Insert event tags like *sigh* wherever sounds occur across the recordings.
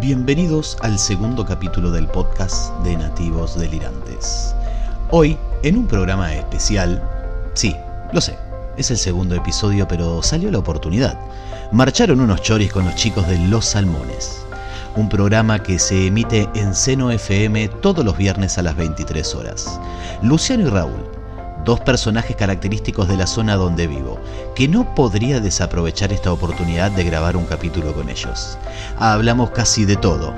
Bienvenidos al segundo capítulo del podcast de Nativos Delirantes. Hoy, en un programa especial, sí, lo sé, es el segundo episodio, pero salió la oportunidad. Marcharon unos choris con los chicos de Los Salmones, un programa que se emite en Seno FM todos los viernes a las 23 horas. Luciano y Raúl, dos personajes característicos de la zona donde vivo, que no podría desaprovechar esta oportunidad de grabar un capítulo con ellos. Hablamos casi de todo.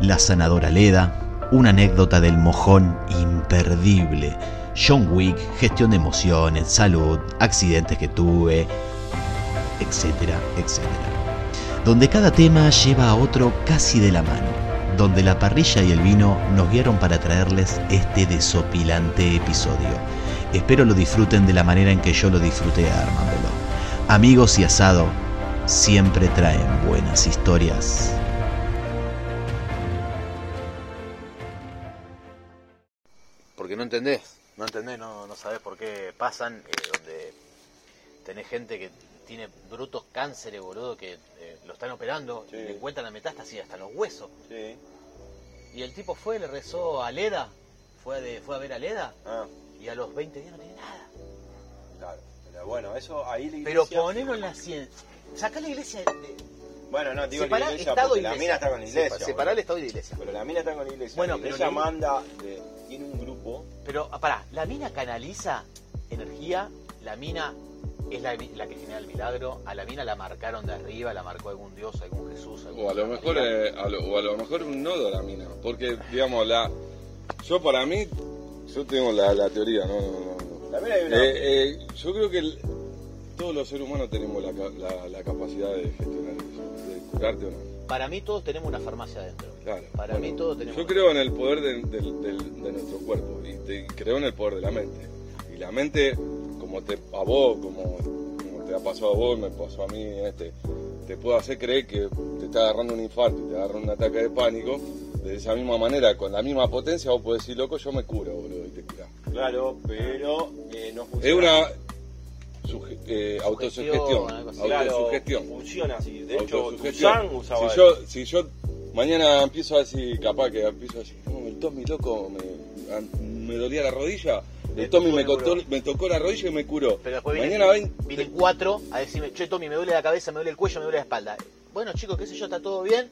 La sanadora Leda, una anécdota del mojón imperdible, John Wick, gestión de emociones, salud, accidentes que tuve, etcétera, etcétera. Donde cada tema lleva a otro casi de la mano, donde la parrilla y el vino nos guiaron para traerles este desopilante episodio. Espero lo disfruten de la manera en que yo lo disfruté armándolo. Amigos y asado siempre traen buenas historias. Porque no entendés, no entendés, no, no sabés por qué pasan, eh, donde tenés gente que tiene brutos cánceres, boludo, que eh, lo están operando Sí. y le encuentran la metástasis hasta los huesos. Sí. Y el tipo fue, le rezó a Leda, fue, de, fue a ver a Leda Ah, y a los 20 días no tiene nada. claro. Pero bueno, eso ahí la Pero iglesia... ponelo en la ciencia. Sacá la iglesia de... Bueno, no, digo separá la iglesia Estado porque y la mina está con la iglesia. Sepa- Separá el Estado y la iglesia. Pero la mina está con la iglesia. Bueno, la pero la- manda, de- tiene un grupo. Pero, pará, la mina canaliza energía, la mina es la, la que genera el milagro, a la mina la marcaron de arriba, la marcó algún dios, algún Jesús, algún O a lo mejor, eh, a lo- o a lo mejor un nodo la mina. Porque, digamos, la yo para mí, yo tengo la, la teoría, no, no, no, hay una... Eh, eh, yo creo que el- todos los seres humanos tenemos la, la- la capacidad de gestionar eso, de curarte o no. Para mí todos tenemos una farmacia adentro. Claro. Para Bueno, mí todos tenemos... Yo creo en el poder de, de nuestro cuerpo y, te- creo en el poder de la mente. Y la mente, como te a vos, como, como te ha pasado a vos, me pasó a mí, este, te puede hacer creer que te está agarrando un infarto y te agarra un ataque de pánico. De esa misma manera, con la misma potencia, vos podés decir, loco, yo me curo, boludo, y te curás. Claro, pero eh, no funciona. Es una suge- eh, autosugestión. así. Autosugestión. funciona así. De hecho. Tuzán usaba si yo, si yo mañana empiezo a decir, capaz que empiezo a decir, no, el Tommy loco me, a- me dolía la rodilla, el Tommy tocó me, contó- me tocó la rodilla y me curó. Pero después vienen, mañana ven, vienen cuatro a decirme, che Tommy, me duele la cabeza, me duele el cuello, me duele la espalda. Bueno chicos, qué sé yo, está todo bien.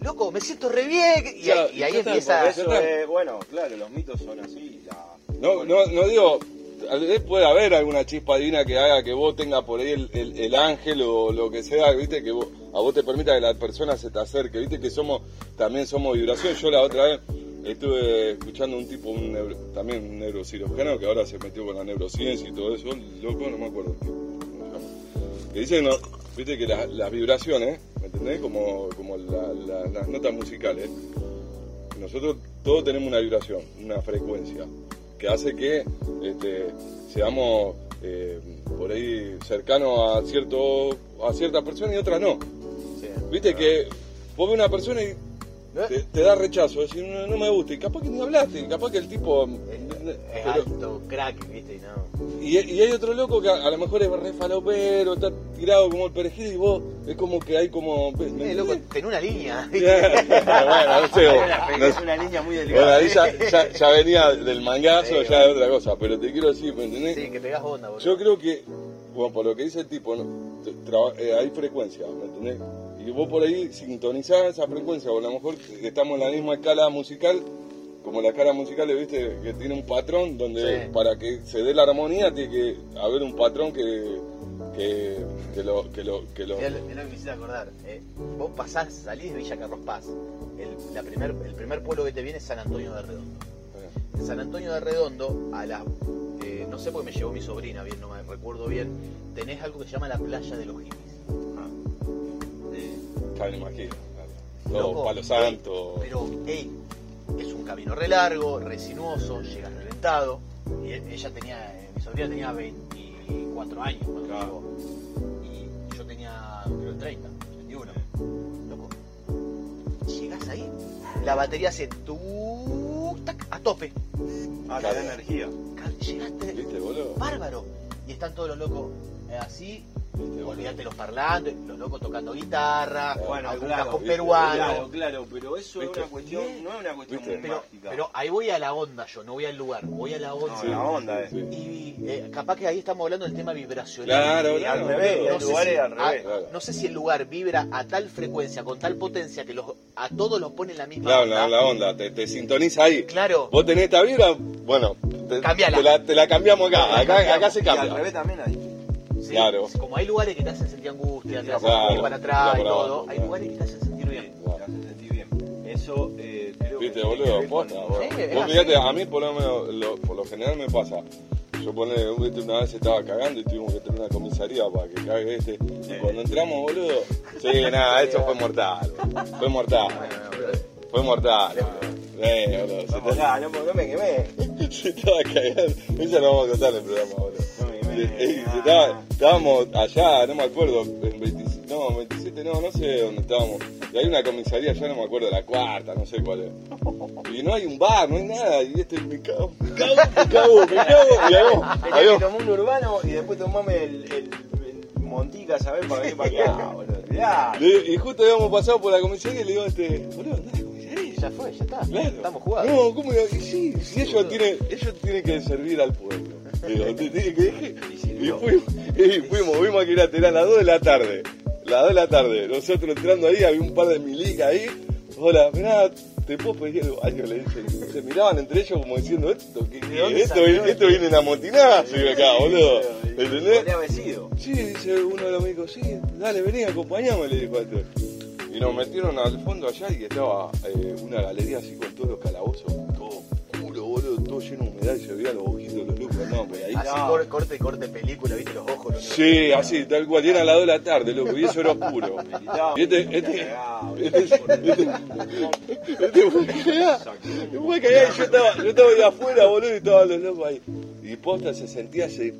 Loco, me siento re bien. Y, Ya, ahí- y ahí ya está, empieza... Eso Ya es, bueno, claro, los mitos son así. La... no, no, no digo, vez puede haber alguna chispa divina que haga que vos tengas por ahí el, el- el ángel o lo que sea, viste, que vos- a vos te permita que la persona se te acerque, viste que somos, también somos vibración. Yo la otra vez estuve escuchando un tipo, un neuro- también un neurocirujano que ahora se metió con la neurociencia y todo eso, loco, no me acuerdo. Que dice, no, viste que la- las vibraciones, ¿me entendés? Como, como la- la- las notas musicales, nosotros todos tenemos una vibración, una frecuencia, que hace que este, seamos eh, por ahí cercanos a cierto a ciertas personas y otras no. Sí. Viste que vos ves una persona y te, te da rechazo, decir no, no me gusta, y capaz que ni hablaste, y capaz que el tipo... Es, alto, crack, viste, y no... y, y hay otro loco que a, a lo mejor es re falopero, está tirado como el perejil y vos es como que hay como... ¿me Eh, loco, tenés una línea. *laughs* bueno, no sé, Es no una, línea muy Bueno, delicada. ahí ya, ya- *laughs* ya venía del mangazo, Sí, ya bueno. de otra cosa, pero te quiero decir, ¿me entendés? Sí, que pegás onda, boludo. Yo creo que, bueno, por lo que dice el tipo, eh, hay frecuencia, ¿me entendés? Y vos por ahí sintonizás esa frecuencia, o a lo mejor estamos en la misma escala musical, como la escala musical, ¿viste? Que tiene un patrón donde Sí. para que se dé la armonía tiene que haber un patrón que, que, que lo... Que lo, que lo que me hiciste acordar. eh, vos pasás, salís de Villa Carlos Paz. El, la primer, el primer pueblo que te viene es San Antonio de Redondo. En San Antonio de Redondo, a la. eh, no sé por qué me llevó mi sobrina, bien, no me recuerdo bien. Tenés algo que se llama la playa de los hippies. Me imagino, claro. Loco, Todo palo santo. Pero, ey, es un camino re largo, re sinuoso, llegas reventado. Y e- ella tenía, eh, mi sobrina tenía 24 años cuando Claro. llegó. Y yo tenía, creo, 30, 31. Loco, llegás ahí, la batería hace tu, tac, a tope. Ah, te da energía. Llegaste ¿Viste, bárbaro. Y están todos los locos eh, así, Olvídate los parlantes, los locos tocando guitarra, Bueno, algún claro, peruano. Claro, claro, pero eso es una cuestión, no es una cuestión muy Pero, mágica. pero ahí voy a la onda yo, no voy al lugar, voy a la onda. No, la onda. Sí. Y eh, capaz que ahí estamos hablando del tema vibracional. Claro, Y claro. al revés, boludo. el lugar si, es al a- revés. Claro. no sé si el lugar vibra a tal frecuencia, con tal potencia, que los, a todos los pone en la misma Claro, onda. la, la onda, te, te sintoniza ahí. Claro. Vos tenés esta vibra, bueno, te, Cambiala. te la, te la cambiamos acá, acá, acá se Y al cambia. revés también hay. Sí, Claro. Como hay lugares que te hacen sentir angustia, te hacen Claro, ir para atrás claro, y todo, claro, hay lugares que te hacen sentir bien. Te hace sentir bien. Eso eh, creo Viste, que. que boludo, con- posta, boludo. Sí, es Vos fíjate, a mí por lo menos, lo- por lo general me pasa. Yo pone, viste, una vez estaba cagando y tuvimos que tener una comisaría para que cague este. Y cuando entramos, boludo, sí, nada, eso fue mortal. Fue mortal. Fue mortal. Eh, boludo, ya, no, no me quemé. *laughs* se estaba cagando. Eso lo vamos a contar en el programa, boludo. Estaba- estábamos allá, no me acuerdo, en 27, no, 27 no, no sé dónde estábamos. Y hay una comisaría, ya no me acuerdo, la cuarta, no sé cuál es. Y no hay un bar, no hay nada, y este me cago, me cago, me cago, me cago. Y habíamos, habíamos- tomar un urbano y después tomame el, el, el Montica, ¿sabes? Para venir para acá, boludo. Le- y justo habíamos pasado por la comisaría y le digo a este, boludo, comisaría. Ya fue, ya está. Claro. Estamos jugados. No, ¿cómo? Y sí, si ellos tienen, ellos tienen que servir al pueblo. Digo, que y fuimos, y fuimos, vimos que era, eran las 2 de la tarde. Las 2 de la tarde. Nosotros entrando ahí, había un par de milicas ahí. Hola, mirá, te puedo pedir el baño, le dicen. Se miraban entre ellos como diciendo, esto, dónde esto, salió esto viene en amotinazos y acá, boludo. ¿Entendés? Sí, dice uno de los médicos, sí, dale, vení, acompañame, le dijo a este. Y nos metieron al fondo allá y estaba eh, una galería así con todos los calabozos, todo boludo, todo lleno de humedad y se veían los ojitos de los locos, no, pues ahí. Así No. cor- corte, corte película, viste los ojos. Lo único Sí, que- así, tal cual, y eran las 2 de la tarde, loco, y eso era oscuro. Y este, este, este, este, este fue a cagar, fue a y yo estaba, yo estaba ahí afuera, boludo, y estaban los locos ahí. Y posta se sentía ese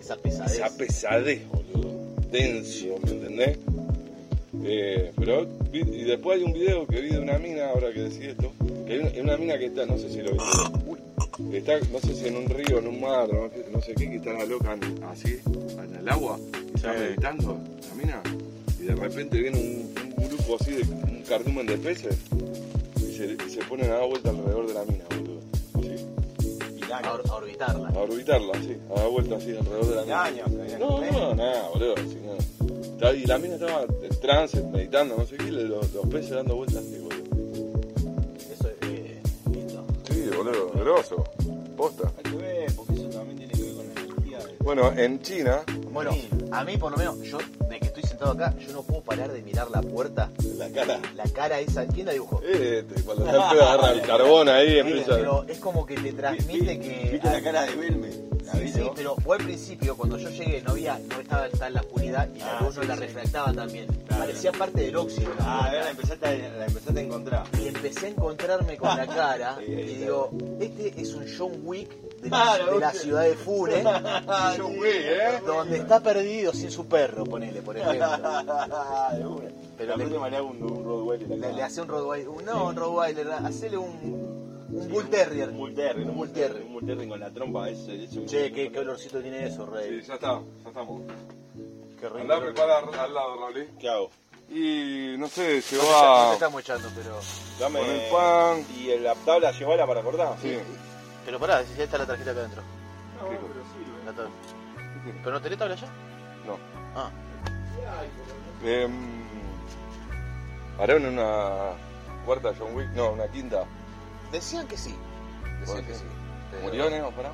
Esa pesadez. esa pesadez, boludo. Denso, ¿me entendés? Eh, pero, vi- y después hay un video que vi de una mina, ahora que decís esto, que hay una, mina que está, no sé si lo viste, está, no sé si en un río, en un mar, no, sé- no sé qué, que está la loca así, en el agua, y está Sí. meditando, la mina, y de repente viene un, un grupo así de un cardumen de peces, y se, y se ponen a dar vuelta alrededor de la mina, boludo, A, or- a orbitarla. a orbitarla, así, a dar vuelta así alrededor de la mina. Años, No, no, nada, boludo. si no. Y la mina estaba en trance, meditando, no sé qué, los, los peces dando vueltas así, boludo. Eso es eh, lindo. Sí, boludo, grosso. Posta. Hay que ver, porque eso también tiene que ver con la energía de... Bueno, en China, Bueno, a mí por lo menos, yo de que estoy sentado acá, yo no puedo parar de mirar la puerta, la cara. la cara esa. ¿Quién la dibujó? Eh, te- cuando está el agarra el carbón ahí, empieza. pero es como que te transmite que. ¿Viste la cara de Belme? ¿La Sí, pero fue al principio, cuando yo llegué, no había, no estaba tan la oscuridad y la Ah, luz no sí, la sí. refractaba también. Claro. Parecía parte del óxido. Ah, puerta. ahora la empezaste, a, la empezaste a encontrar. y empecé a encontrarme con la cara *laughs* Sí, ahí y está. digo, este es un John Wick de la, Claro, de la ¿viste? ciudad de Funes, *laughs* Yo fui, ¿eh? donde está perdido sin su perro, ponele, por *laughs* ejemplo. de una. Pero la le- próxima le hago un, un. Le, le hace un Rottweiler, un- no un Rottweiler, hacele un, un Bull Terrier. Un Bull Terrier, Un Bull Terrier. Terrier. Un Bull Terrier con la trompa, eso. Che, qué, qué olorcito tiene eso, Sí, Rey. ya está, ya estamos. Qué rico. Andá a preparar al lado, Raúl. ¿Qué hago? Y no sé, te, llegó no te a. estamos echando, pero. Dame Con el pan. ¿Y la tabla llevarla para cortar? Sí. Pero pará, ya está la tarjeta acá adentro. No, ¿Qué pero sirve. La tabla. *laughs* ¿Pero no tenés tabla ya? No. Ah, Eh, ¿Harán una cuarta John Wick? No, una quinta. Decían que sí. Decían que sí. pero- ¿Murió Neo? Pará.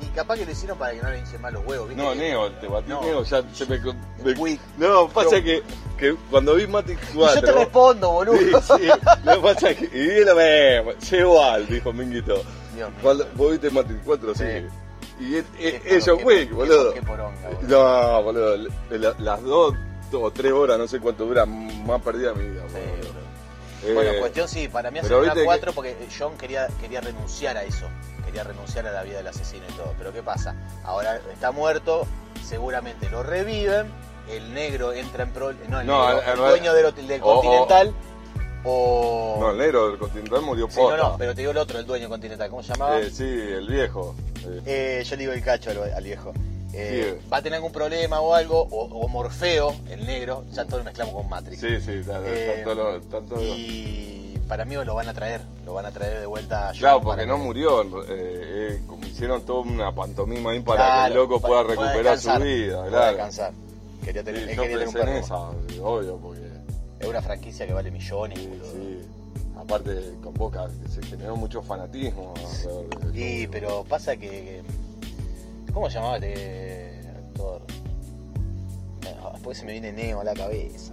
Y capaz que lo hicieron para que no le hinchen mal los huevos, ¿viste? No, Neo, te batí No. Neo, ya se me... me-. No, pasa que, que cuando vi Matrix Y 4... yo te respondo, boludo. Sí, sí, que pasa que... Y vi lo mismo, igual, dijo Minguito. Dios mío. Cuando, ¿Vos viste Matrix 4? Sí. Sí. Y es, John Wick, boludo. Qué poronga, boludo. No, boludo, la- las dos o tres horas, no sé cuánto dura, más perdida mi vida, boludo. Eh, Bueno, cuestión sí, para mí hacer una viste que- 4 porque John quería, quería renunciar a eso, quería renunciar a la vida del asesino y todo. Pero ¿qué pasa? Ahora está muerto, seguramente lo reviven, el negro entra en pro, no, el, No, negro, el- dueño del, hotel- del o- o- Continental, o... No, el negro del Continental murió Sí, no, no, pero te digo el otro, el dueño Continental, ¿cómo se llamaba? Eh, sí, el viejo. Eh, Eh, yo le digo el cacho al, al viejo. Eh, Sí. va a tener algún problema o algo, o, o Morfeo, el negro, ya todo lo mezclamos con Matrix. Sí, sí, claro, Eh, tanto lo- tanto lo- Y para mí lo van a traer, lo van a traer de vuelta a Claro, porque para no que- murió, eh, eh, como hicieron toda una pantomima ahí para que el loco pueda para- recuperar su vida, claro. descansar. Quería Sí, tener, él yo quería tener un en esa, obvio, porque Es una franquicia que vale millones. sí, sí. aparte con Boca se generó mucho fanatismo eso. pero pasa que. ¿Cómo se llamaba este actor? No, Después se me viene Neo a la cabeza.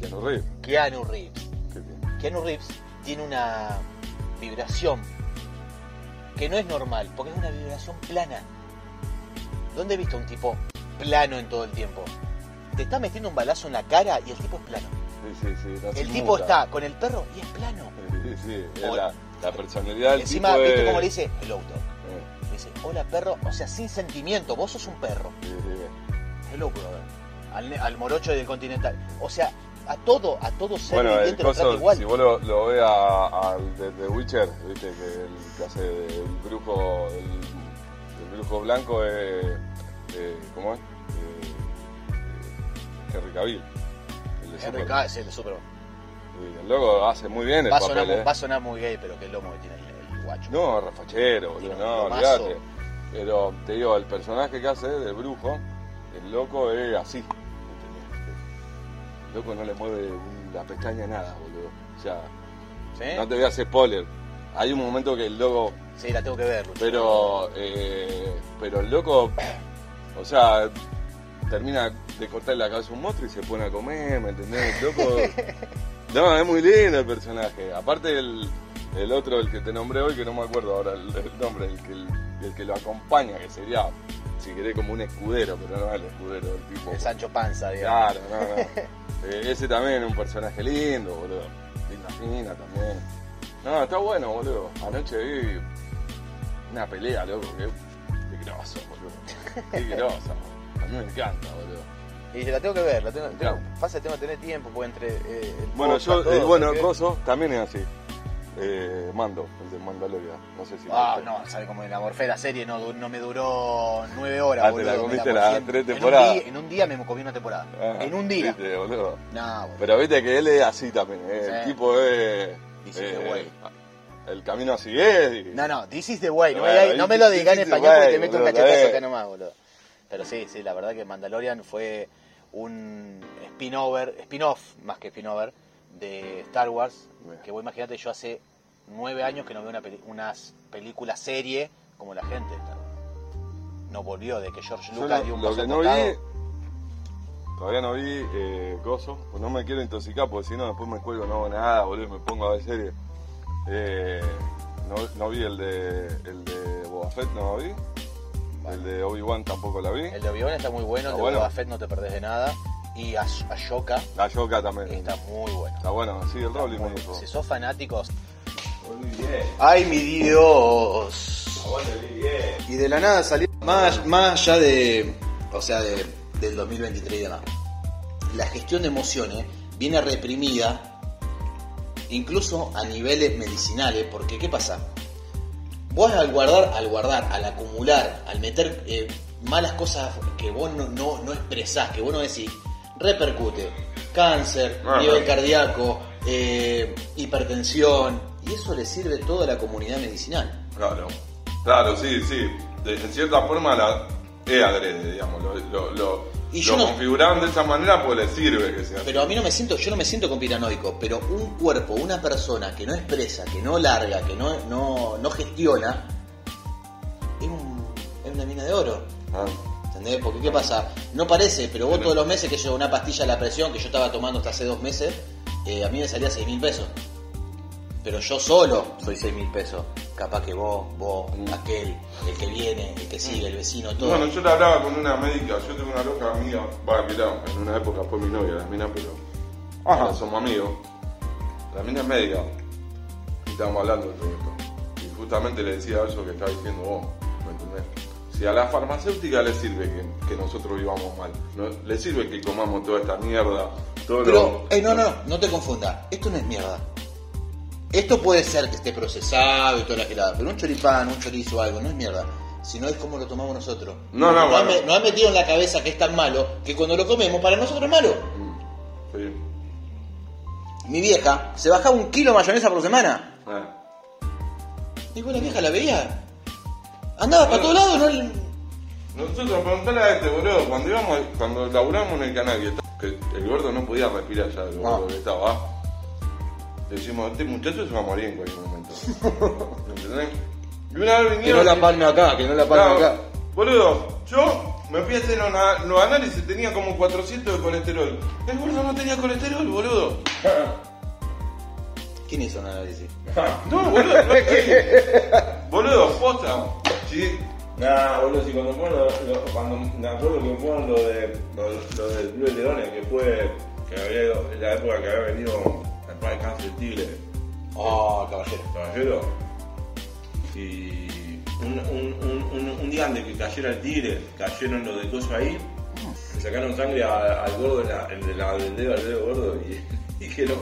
Keanu Reeves, Keanu Reeves. Keanu Reeves tiene una vibración que no es normal, porque es una vibración plana. ¿Dónde he visto un tipo plano en todo el tiempo? Te está metiendo un balazo en la cara y el tipo es plano. Sí, sí, sí, El tipo está con el perro y es plano. Sí, sí, O- la, la personalidad del Encima, tipo ¿viste es- cómo le dice? Dog. Dice, hola perro, o sea, sin sentimiento, vos sos un perro. sí, sí. Hello brother. Al, al morocho del continental. O sea, a todo, a todo ser Bueno, viviente lo trata igual. si vos lo, lo ves a- al de The Witcher, viste que el que hace el brujo, el, el brujo blanco es, eh, ¿cómo es? Eh, Henry Cavill. Henry. Cavill es el de Superman. Y el loco hace muy bien el Va sonar, papel, ¿eh? va a sonar muy gay, pero qué lomo que tiene guacho. No, refachero, boludo, no, olvídate. Pero te digo, el personaje que hace del brujo, el loco es así. ¿entendés? El loco no le mueve la pestaña nada, boludo. O sea, ¿Sí? no te voy a hacer spoiler. Hay un momento que el loco, Sí, la tengo que ver, Lucho. pero, eh, pero el loco, o sea, termina de cortarle la cabeza a un monstruo y se pone a comer, ¿me entendés? El loco, *laughs* no, es muy lindo el personaje. Aparte el, el otro, el que te nombré hoy, que no me acuerdo ahora el, el nombre, el que, el, el que lo acompaña, que sería, si querés, como un escudero, pero no el escudero del tipo. El Sancho Panza, digamos. Claro, no, no. *laughs* Eh, ese también es un personaje lindo, boludo. Linda fina también. No, está bueno, boludo. Anoche vi una pelea, loco, que qué groso, boludo. Qué *laughs* grosa. A mí me encanta, boludo. Y la tengo que ver, la tengo, tengo- Claro. pasa que tengo que tener tiempo, porque entre eh, el Bueno, yo, eh, bueno, Coso también es así. Eh, Mando, el de Mandalorian. No sé si. Ah, no, sabe como la morfé la serie no, no me duró nueve horas, Ah, te la boludo, comiste las en- tres en un temporadas. día- En un día me comí una temporada. Ah, en un día. viste, boludo. No, boludo. Pero viste que él es así también. eh, El tipo es. This is the way. El camino así es. y- No, no, this is the way. No, me, no lo digas en español porque te meto un boludo, cachetazo eh. acá nomás, boludo. Pero sí, sí, la verdad que Mandalorian fue un spin-over, spin-off más que spin-over de Star Wars. Bien. Que vos imagínate, yo hace nueve años que no veo una peli- unas películas serie como la gente. No volvió de que George Lucas dio un lo paso que no vi, todavía no vi eh, Coso, pues no me quiero intoxicar porque si no después me cuelgo, no hago nada, boludo, me pongo a ver series. Eh, no, no vi el de, el de Boba Fett, no lo vi. El de Obi-Wan tampoco la vi. El de Obi-Wan está muy bueno, el de bueno. Boba Fett no te perdés de nada. Y Ash- Ashoka La Yoka también. está muy bueno. Está bueno, sí, el Rolling me. Si sos fanáticos. ¡Ay, mi Dios! Y de la nada salió. Más, más allá de. O sea, de- del 2023 y demás. La gestión de emociones viene reprimida, incluso a niveles medicinales, porque ¿qué pasa? Vos al guardar, al guardar, al acumular, al meter eh, malas cosas que vos no, no, no expresás, que vos no decís, repercute. Cáncer, Ajá. nivel cardíaco, eh, hipertensión, y eso le sirve a toda la comunidad medicinal. Claro, claro, sí, sí. De, en cierta forma la es adrede, digamos. Lo, lo, lo, Y lo yo no- configuraron de esa manera pues le sirve que sea Pero a mí no me siento, yo no me siento conspiranoico, pero un cuerpo, una persona que no expresa, que no larga, que no, no, no gestiona, es, un- es una mina de oro. Ah, ¿Entendés? Porque ¿qué pasa? No parece, pero vos todos los meses que yo una pastilla a la presión que yo estaba tomando hasta hace dos meses, eh, a mí me salía 6 mil pesos. Pero yo solo soy 6 mil pesos. Capaz que vos, vos, Mm. aquel, el que viene, el que sigue, el vecino, todo. Bueno, yo le hablaba con una médica, yo tengo una loca amiga, va, mirá, en una época fue mi novia, la mina, pero ahora somos amigos. La mina es médica, y estábamos hablando de todo esto. Y justamente le decía eso que estaba diciendo vos, ¿me entendés? Si a la farmacéutica le sirve que, que nosotros vivamos mal, no, le sirve que comamos toda esta mierda, todo Pero, lo... eh, no, no, no te confundas. Esto no es mierda. Esto puede ser que esté procesado y toda la gelada, pero un choripán, un chorizo o algo, no es mierda. sino es como lo tomamos nosotros. No, no, nos, bueno. han, nos han metido en la cabeza que es tan malo que cuando lo comemos para nosotros es malo. Sí. Mi vieja se bajaba un kilo de mayonesa por semana. Ah. Y vos la vieja la veía. Andaba para todos lados, no le- Nosotros preguntale a este boludo, cuando íbamos, cuando laburamos en el canal, que, el gordo no podía respirar ya, el gordo Ah. que estaba. Le decimos, este muchacho se va a morir en cualquier momento. *laughs* ¿Entendés? Y una vez Que vinieron. no la palme acá, que no la palme Claro, acá. Boludo, yo me fui a hacer una- los análisis, tenía como 400 de colesterol. El gordo no tenía colesterol, boludo. ¿Quién hizo un análisis? *laughs* No, boludo. no, *laughs* boludo, posta. Sí. Nah, boludo, si cuando fueron lo, lo- cuando me acuerdo que fueron lo de lo, lo del Club de Leones, que fue que había la época que había venido el padre cáncer el tigre, Oh, caballero. caballero. Y un, un, un, un, un día antes que cayera el tigre, cayeron los de coso ahí, le sacaron sangre al gordo, de la, el de la- del dedo al dedo gordo, y *laughs* dijeron,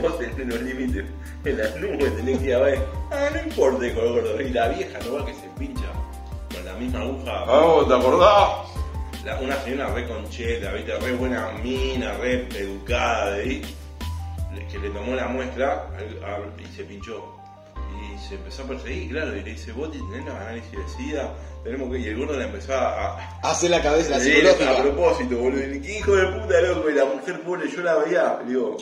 vos tenés los límites en las nubes, tenés que ir a ver. Ah, no importa, el gordo. Y la vieja, no va que se pincha con la misma aguja. Ah, ¿vos ¿te acordás? La- una señora re concheta, ¿viste? re buena mina, re educada de le- que le tomó la muestra y se pinchó. Y se empezó a perseguir, claro, y le dice, vos tenés los análisis de SIDA, tenemos que... Y el gordo le empezó a... a Hace la cabeza, la psicológica. A propósito, boludo. Y, ¿Qué hijo de puta, loco? Y la mujer pobre, yo la veía. Le digo,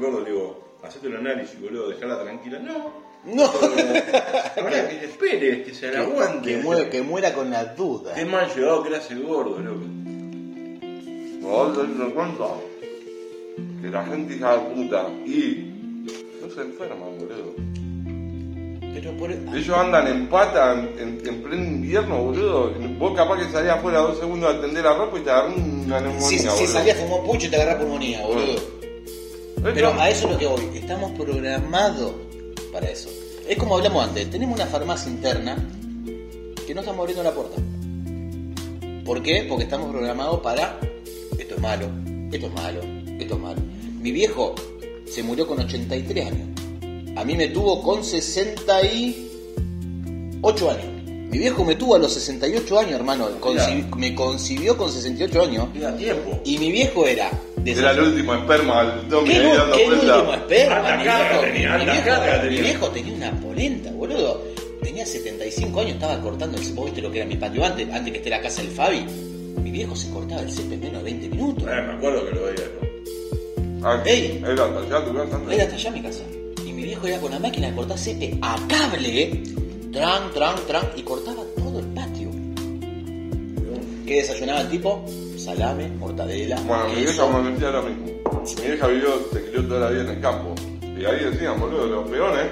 gordo, le digo, hacete el análisis, boludo, dejala tranquila. No. No. Ahora que espere, que se la aguante. Que, muera, que muera con la duda. Qué mal llevado que era ese gordo, loco. Vos te das cuenta que la gente hija de puta y no se enferman, boludo. Pero por... Ellos andan en pata en, en- en pleno invierno, boludo. Vos capaz que salías afuera dos segundos a atender la ropa y te agarró una neumonía, Si, salías fumar un pucho y te agarras pulmonía, boludo. Pero a eso es lo que voy. Estamos programados para eso. Es como hablamos antes. Tenemos una farmacia interna que no estamos abriendo la puerta. ¿Por qué? Porque estamos programados para esto es malo, esto es malo, esto es malo. Mi viejo se murió con 83 años. A mí me tuvo con 68 años. Mi viejo me tuvo a los 68 años, hermano. Conci- me concibió con 68 años. Queda tiempo. Y mi viejo era... Era el último esperma, el Tommy ¿Qué, qué vuelta. último esperma? Alta Mi viejo, tenía, mi viejo- mi viejo tenía una polenta, boludo. Tenía 75 años, estaba cortando el. ¿Vos viste lo que era mi patio antes? Antes que esté la casa del Fabi. Mi viejo se cortaba el césped en menos de 20 minutos. Eh, me acuerdo que lo veía, ¿no? Ah, Ey. Era hasta allá tu casa antes. Era hasta allá mi casa. Y mi viejo iba con la máquina de cortar césped a cable, ¿eh? Tran, tran, tran. Y cortaba todo el patio. ¿Qué desayunaba el tipo? Salame, mortadela. Bueno, mi vieja me decía lo mismo. Mi vieja vivió, se crió toda la vida en el campo. Y ahí decían, boludo, los peones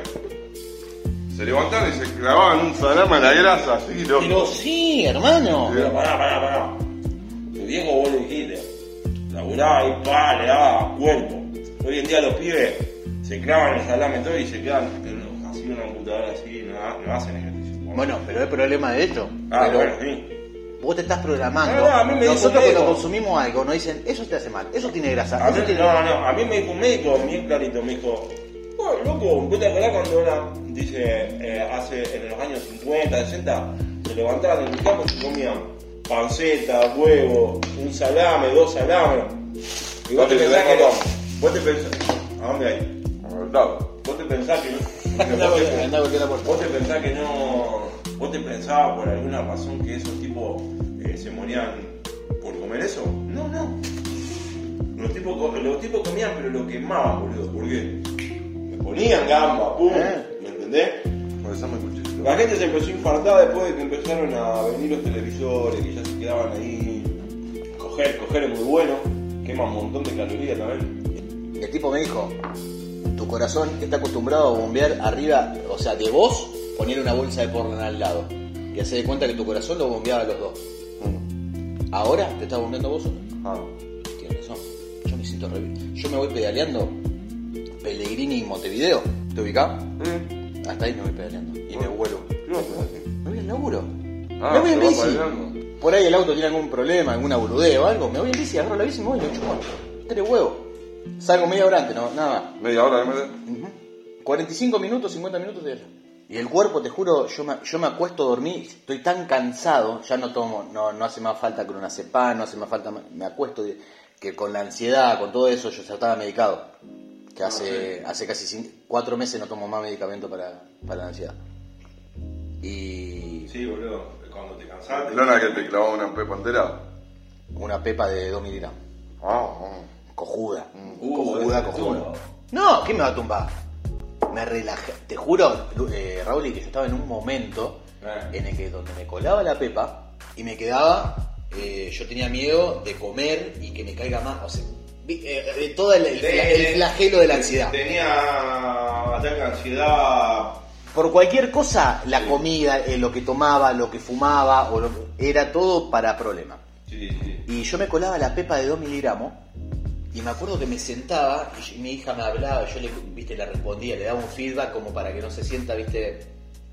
se levantaban y se clavaban un salame a la grasa, así, loco. Pero sí, hermano. Pero pará, pará, pará. Tu viejo vos le dijiste. Laburaba y pa, le daba cuerpo. Hoy en día los pibes se clavan el salame todo y se quedan así en una computadora así, no, no hacen ejercicio. Bueno, pero el problema de esto. Ah, pero bueno, sí. Vos te estás programando. No, no, a mí me dijo Nosotros cuando consumimos algo nos dicen, eso te hace mal, eso tiene grasa, A eso mí, tiene... no, no, a mí me dijo un médico bien clarito, me dijo, oh, loco, ¿vos te acordás cuando era, dice, eh, hace en los años 50, 60, se levantaban en el campo y se comían panceta, huevo, un salame, dos salames? Y vos te pensás que vos te pensás, ¿a dónde hay? Vos te pensás que no, vos, te, pensás que no, vos te pensabas por alguna razón que esos tipos eh, se morían por comer eso? No, no. Los tipos, los tipos comían, pero lo quemaban, boludo. ¿Por qué? Le ponían gamba, pum. Eh. ¿Me entendés? Rezame el cuchillo. La gente se empezó a infartar después de que empezaron a venir los televisores, que ya se quedaban ahí. Coger, coger es muy bueno. Quema un montón de calorías también. El tipo me dijo, tu corazón está acostumbrado a bombear arriba, o sea, de vos, poner una bolsa de porno al lado. Y hace de cuenta que tu corazón lo bombeaba a los dos. Ahora te estás bombeando vos solo. Ah, Tienes razón. Yo me siento re bien. Yo me voy pedaleando Pellegrini y Montevideo. ¿Te ubicás? Hasta ahí me voy pedaleando. Y me vuelo. ¿Qué vas a hacer? Me voy al laburo. Ah, me voy en ¿te vas bici. Por ahí el auto tiene algún problema, alguna boludez o algo. Me voy en bici, agarro la bici y me voy, lo chupo. Tres huevos. Salgo media hora antes, no, nada más. Media hora de meter. Ujú. 45 minutos, 50 minutos de allá. Y el cuerpo, te juro, yo me, yo me acuesto a dormir, estoy tan cansado, ya no tomo, no, no hace más falta clonazepam, no hace más falta, me acuesto, que con la ansiedad, con todo eso, yo ya estaba medicado. Que hace, hace casi cin- cuatro meses no tomo más medicamento para, para la ansiedad. Y Sí, boludo. Cuando te cansaste. Lona que te clavó una pepa entera. una pepa de 2 miligramos. Ah, ah. Cojuda. Uh, cojuda, cojuda. tumba. No, ¿qué me va a tumbar? Me relajé. Te juro, eh, Raúl, que yo estaba en un momento Eh. en el que donde me colaba la pepa y me quedaba. eh, yo tenía miedo de comer y que me caiga más. O sea, vi- eh, eh, todo el, el- el flagelo de la ansiedad. Tenía ataque de ansiedad. Por cualquier cosa, la comida, eh, lo que tomaba, lo que fumaba, o lo- era todo para problemas. Sí, sí. Y yo me colaba la pepa de 2 miligramos y me acuerdo que me sentaba y mi hija me hablaba, yo le, viste, le respondía, le daba un feedback como para que no se sienta, viste,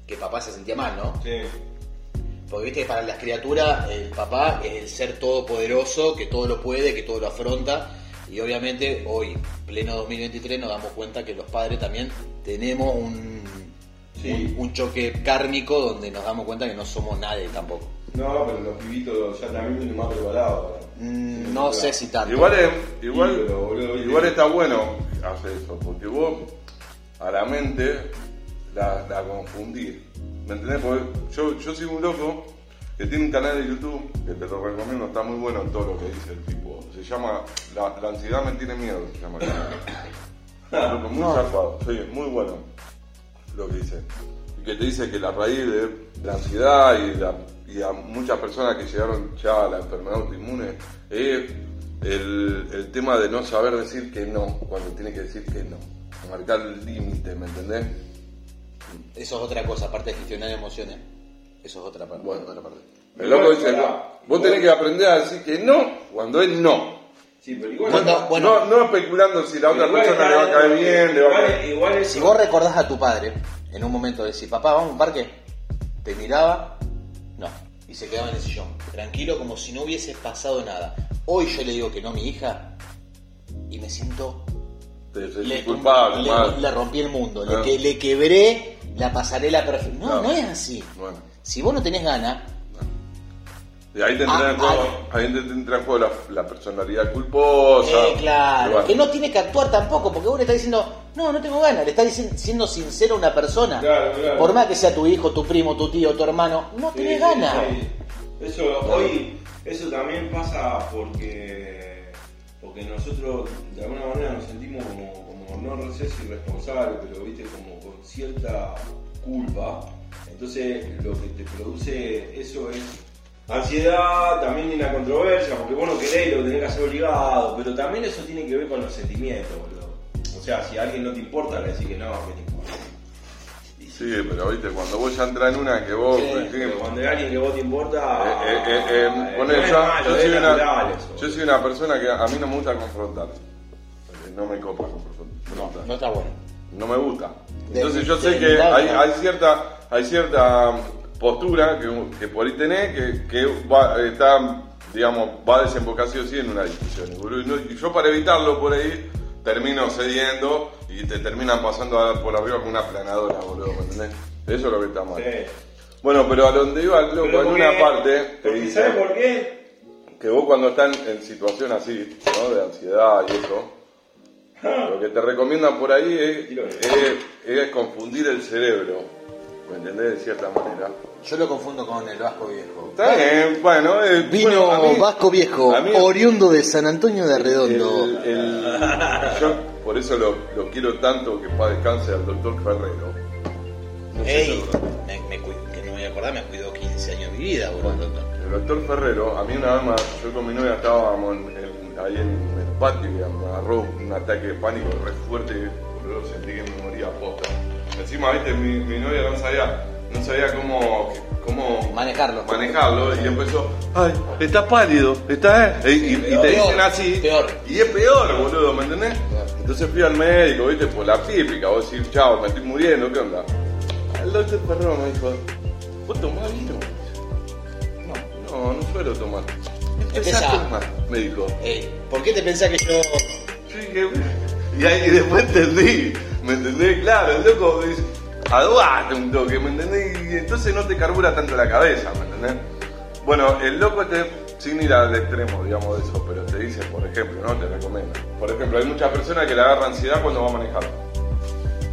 que papá se sentía mal, ¿no? Sí. Porque viste, para las criaturas el papá es el ser todopoderoso, que todo lo puede, que todo lo afronta. Y obviamente hoy, pleno 2023, nos damos cuenta que los padres también tenemos un, Sí. un, un choque kármico donde nos damos cuenta que no somos nadie tampoco. No, pero los pibitos ya también vienen más preparados. Mm, No sé si tanto. Igual, es- igual, Sí, pero, boludo, igual está bueno hacer eso, porque vos a la mente la, la confundís. ¿Me entendés? Porque yo, yo soy un loco que tiene un canal de YouTube que te lo recomiendo, está muy bueno en todo lo que dice el tipo. Se llama La, la ansiedad me tiene miedo, se llama el canal. Un loco muy No. zarpado, sí, muy bueno lo que dice. Y que te dice que la raíz de la ansiedad y, la- y a muchas personas que llegaron ya a la enfermedad autoinmune es el, el tema de no saber decir que no cuando tiene que decir que no. Marcar el límite, ¿me entendés? Eso es otra cosa, aparte de gestionar emociones. Eso es otra parte. Bueno. otra parte. El loco dice, Pará. vos, tenés que aprender a decir que no cuando es no. Sí, pero igual. Cuando- bueno. no, no especulando si la otra persona está le va a caer bien, le va a caer... Igual es. Si vos recordás a tu padre, en un momento de decir, papá, vamos a un parque, te miraba, no, y se quedaba en el sillón, tranquilo, como si no hubiese pasado nada. Hoy yo le digo que no a mi hija, y me siento. Le, culpable, le- rompí el mundo, Ah. le, que, le quebré la pasarela perfecta. No, No. no es así. Bueno. Si vos no tenés ganas, ahí te entra Ah, en juego, ah. juego la, la personalidad culposa. Eh, claro, bueno, que no tiene que actuar tampoco, porque vos le estás diciendo, no, no tengo ganas, le estás dicien- siendo sincero a una persona. Claro, claro. Por más que sea tu hijo, tu primo, tu tío, tu hermano, no Sí, tenés sí, ganas. sí. Eso hoy, eso también pasa porque, porque nosotros de alguna manera nos sentimos como, como no sé si responsables, pero viste como con cierta culpa. Entonces lo que te produce eso es ansiedad, también una controversia, porque vos no querés y lo tenés que hacer obligado, pero también eso tiene que ver con los sentimientos, boludo. O sea, si a alguien no te importa, le decís que no, que te importa. Sí, pero viste, cuando vos ya entras en una que vos... Sí, cuando hay alguien que vos te importa, Eh, eh, no yo, malo, yo es soy una, eso. yo soy una persona que a mí no me gusta confrontar. No me copa confrontar. No, está bueno. No me gusta. De- Entonces yo de sé que hay cierta hay cierta postura que, que por ahí tenés que, que va, está, digamos, va a desembocar sí o sí en una discusión. Y, yo para evitarlo por ahí termino cediendo y te terminan pasando por arriba con una planadora, boludo, ¿me entendés? Eso es lo que está mal. Sí. Bueno, pero a donde iba el loco, en una parte te dice ¿Sabes por qué? que vos cuando estás en situación así, ¿no? De ansiedad y eso, *laughs* lo que te recomiendan por ahí es- es confundir el cerebro, ¿me entendés? De cierta manera. Yo lo confundo con el Vasco Viejo. Está bien, bueno, eh, Vino bueno, a mí- Vasco Viejo, a mí- oriundo de San Antonio de Redondo. el- el- yo por eso lo, lo quiero tanto que para descanse al doctor Ferrero. No Ey, lo me, me que no me voy a acordar, me cuidó 15 años de mi vida, boludo. doctor. El doctor Ferrero, a mí una vez, me- yo con mi novia estábamos en- en- ahí en el patio y me agarró un ataque de pánico re fuerte, boludo, sentí que me moría posta. Encima, viste, mi, mi novia no sabía, no sabía cómo, cómo Manejarlo. manejarlo y empezó, ay, está pálido, está, eh", y, y- y te dicen así, peor. y es peor, boludo, ¿me entendés? Entonces fui al médico, viste, por la típica, vos decís, chao, me estoy muriendo, ¿qué onda? El doctor Ferrero me dijo, ¿vos tomás vino? No, no, no suelo tomar. Empezá a tomar, me dijo. Ey, ¿por qué te pensás que yo Yo dije, *laughs* y, ahí, y después entendí, ¿me entendés? Claro, el loco dice, aduate un toque, ¿me entendés? Y entonces no te carbura tanto la cabeza, ¿me entendés? Bueno, el loco este, sin ir al extremo, digamos, de eso, pero te dice, por ejemplo, ¿no? Te recomienda. Por ejemplo, hay muchas personas que le agarran ansiedad cuando va a manejar.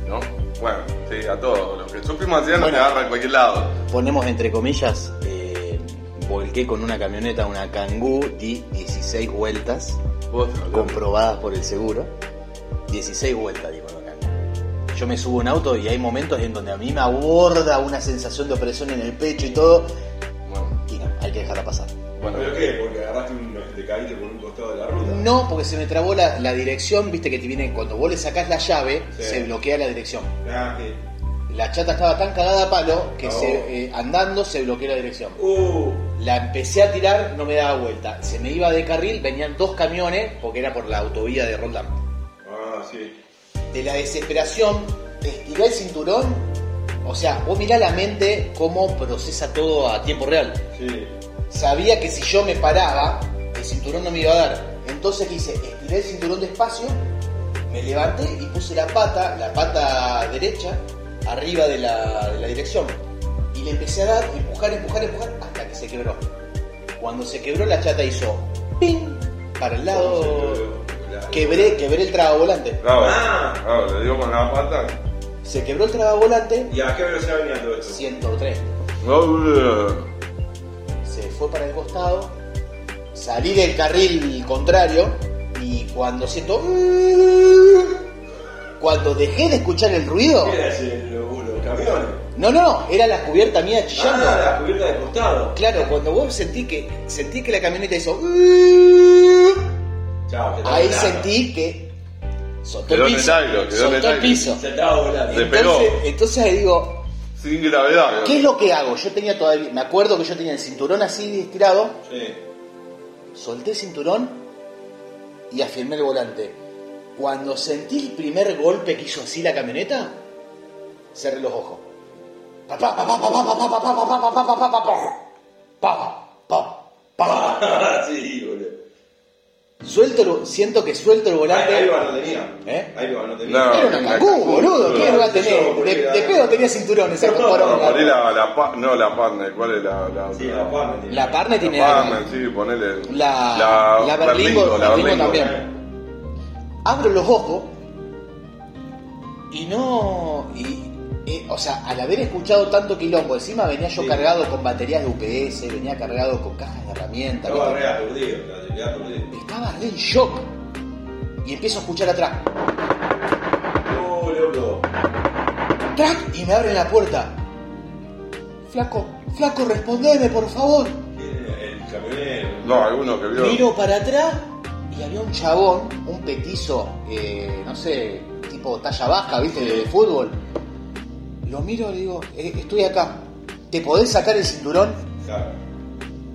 ¿No? Bueno, sí, a todos. Los que sufrimos ansiedad no Bueno. te agarra en cualquier lado. Ponemos entre comillas, eh, volqué con una camioneta, una Kangoo, di 16 vueltas, comprobadas por el seguro. 16 vueltas, digo. Yo me subo a un auto y hay momentos en donde a mí me aborda una sensación de opresión en el pecho y todo, Bueno, y no, hay que dejarla pasar. bueno. ¿Pero qué? Porque agarraste un. te caíste por un costado de la ruta. No, porque se me trabó la, la dirección, viste que te viene, cuando vos le sacás la llave, Sí. se bloquea la dirección. Ah. La chata estaba tan cagada a palo que No. se, eh, andando se bloqueó la dirección. Uh, La empecé a tirar, no me daba vuelta. Se me iba de carril, venían dos camiones, porque era por la autovía de Roldán. ah, sí. De la desesperación, estiré el cinturón. O sea, vos mirá la mente cómo procesa todo a tiempo real. Sí. Sabía que si yo me paraba, el cinturón no me iba a dar. Entonces, ¿qué hice? Estiré el cinturón despacio, me levanté y puse la pata, la pata derecha, arriba de la, de la dirección. Y le empecé a dar, empujar, empujar, empujar, hasta que se quebró. Cuando se quebró, la chata hizo ¡ping! para el lado. Quebré, quebré el tragavolante. Claro, Ah. claro, le dio con la pata. Se quebró el tragavolante, ¿Y a qué velocidad venía todo esto? 103. No, se fue para el costado, salí del carril contrario y cuando siento... Cuando dejé de escuchar el ruido... ¿Qué era ese, camiones? No, no, era la cubierta mía chillando. Ah, la cubierta de costado. Claro, cuando vos sentí que sentí que la camioneta hizo... Ahí sentí que soltó el piso. Soltó el, piso. Se estaba Entonces, digo. Sin gravedad. ¿Qué es lo que hago? Yo tenía todavía. Me acuerdo que yo tenía el cinturón así estirado. Sí. Solté el cinturón y afirmé el volante. Cuando sentí el primer golpe que hizo así la camioneta, cerré los ojos. Pa. Suelto el- siento que suelto el volante. ahí va, no tenía. ¿Eh? Ahí va, no tenía. No. Era una cangú, boludo. ¿Qué va a tener? De, de pedo tenía cinturón esa No, poronga. poné la, la pa- no la partner, ¿cuál es la, la Sí, la Palmer tenía. La Parne tiene la partner, sí, ponele. La- la Berlingo- la Berlingo también. Abro los ojos y no. Y, eh, o sea, al haber escuchado tanto quilombo, encima venía yo Sí. cargado con baterías de UPS, venía cargado con cajas de herramientas. Estaba re aturdido. Estaba re en shock. Y empiezo a escuchar atrás. Oh, loco. ¡Trac! Y me abren la puerta. Flaco, flaco, respondeme, por favor. ¿Quién era? El camionero. No, alguno que vio. Miro para atrás y había un chabón, un petizo, eh, no sé, tipo talla baja, ¿viste? De fútbol. Lo miro y le digo, "Eh, estoy acá. ¿Te podés sacar el cinturón? Claro.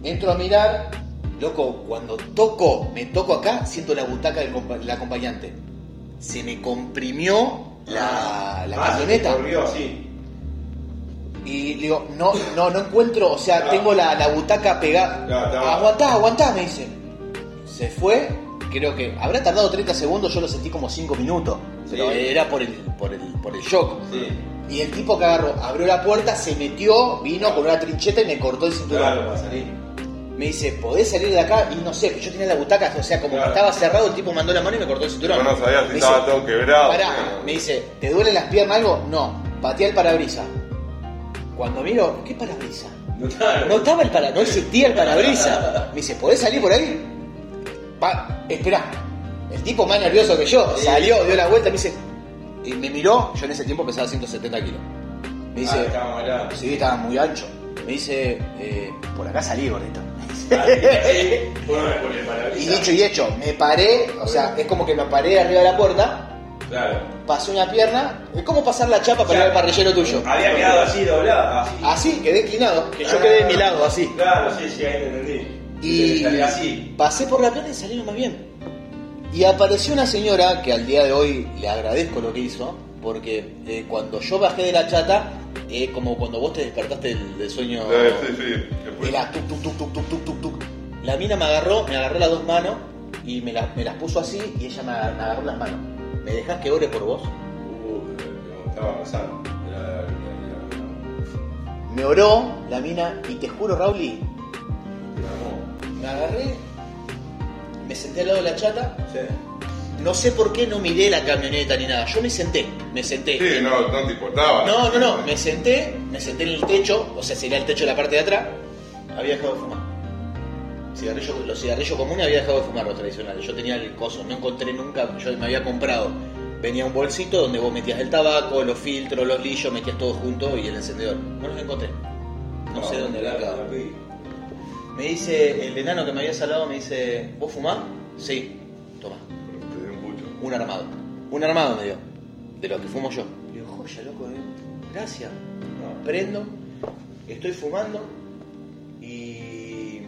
Entro a mirar. Loco, cuando toco, me toco acá, siento la butaca del compa- del acompañante. Se me comprimió la, la Ah, se camioneta. corrió así. Y le digo, no, no, no encuentro, o sea, Claro. tengo la, la butaca pegada. Claro, aguantá, aguantá, me dice. Se fue, creo que habrá tardado 30 segundos, yo lo sentí como 5 minutos. Pero Sí. era por el, por el, por el shock. Sí. Y el tipo que agarró, abrió la puerta, se metió, vino con una trincheta y me cortó el cinturón. Claro, para salir. Me dice, ¿podés salir de acá? Y no sé, yo tenía la butaca, o sea, como Claro. que estaba cerrado, el tipo mandó la mano y me cortó el cinturón. Yo no sabía si Me estaba dice, todo quebrado. Pará, me dice, ¿te duelen las piernas algo? No, patea el parabrisas. Cuando miro, ¿qué parabrisas? No estaba. No estaba el para, no existía el parabrisas. *laughs* Me dice, ¿podés salir por ahí? Esperá. El tipo más nervioso que yo Sí. salió, dio la vuelta, me dice, y me miró, yo en ese tiempo pesaba 170 kilos. Me dice, Ah, estaba grande. sí, estaba muy ancho. Me dice, eh, por acá salí, gordito. Ah, Y dicho y hecho, me paré, o sea, es como que me paré arriba de la puerta, Claro. pasé una pierna, es como pasar la chapa para ir al parrillero tuyo. Había quedado así doblada, así. Así, quedé inclinado, que yo quedé de mi lado, así. Claro, sí, sí, ahí te entendí. Y Salí así. pasé por la pierna y salieron más bien. Y apareció una señora que al día de hoy le agradezco lo que hizo, porque eh, cuando yo bajé de la chata, eh, como cuando vos te despertaste del, del sueño, Eh, sí, sí. fue. era tuc, tuc, tuc, tuc, tuc, tuc, tuc. La mina me agarró, me agarró las dos manos y me, las- me las puso así y ella me, agar- me agarró las manos. ¿Me dejás que ore por vos? Uh, estaba pasando. Era Me oró la mina y te juro, Rauli, me agarré, me senté al lado de la chata. No sé por qué no miré la camioneta ni nada. Yo me senté, me senté. Sí, no, no te importaba. No, no, no, me senté, me senté en el techo, o sea, sería el techo de la parte de atrás. Había dejado de fumar. Cigarrillo, los cigarrillos comunes había dejado de fumar los tradicionales. Yo tenía el coso, no encontré nunca, yo me había comprado. Venía un bolsito donde vos metías el tabaco, los filtros, los lillos, metías todo junto y el encendedor. No los encontré. No, sé dónde había. Me dice, el enano que me había salado me dice, ¿vos fumás? Sí, toma. Te di un pucho. Un armado. Un armado me dio. De lo que fumo yo. Le digo, joya, loco, eh. gracias. Prendo, estoy fumando y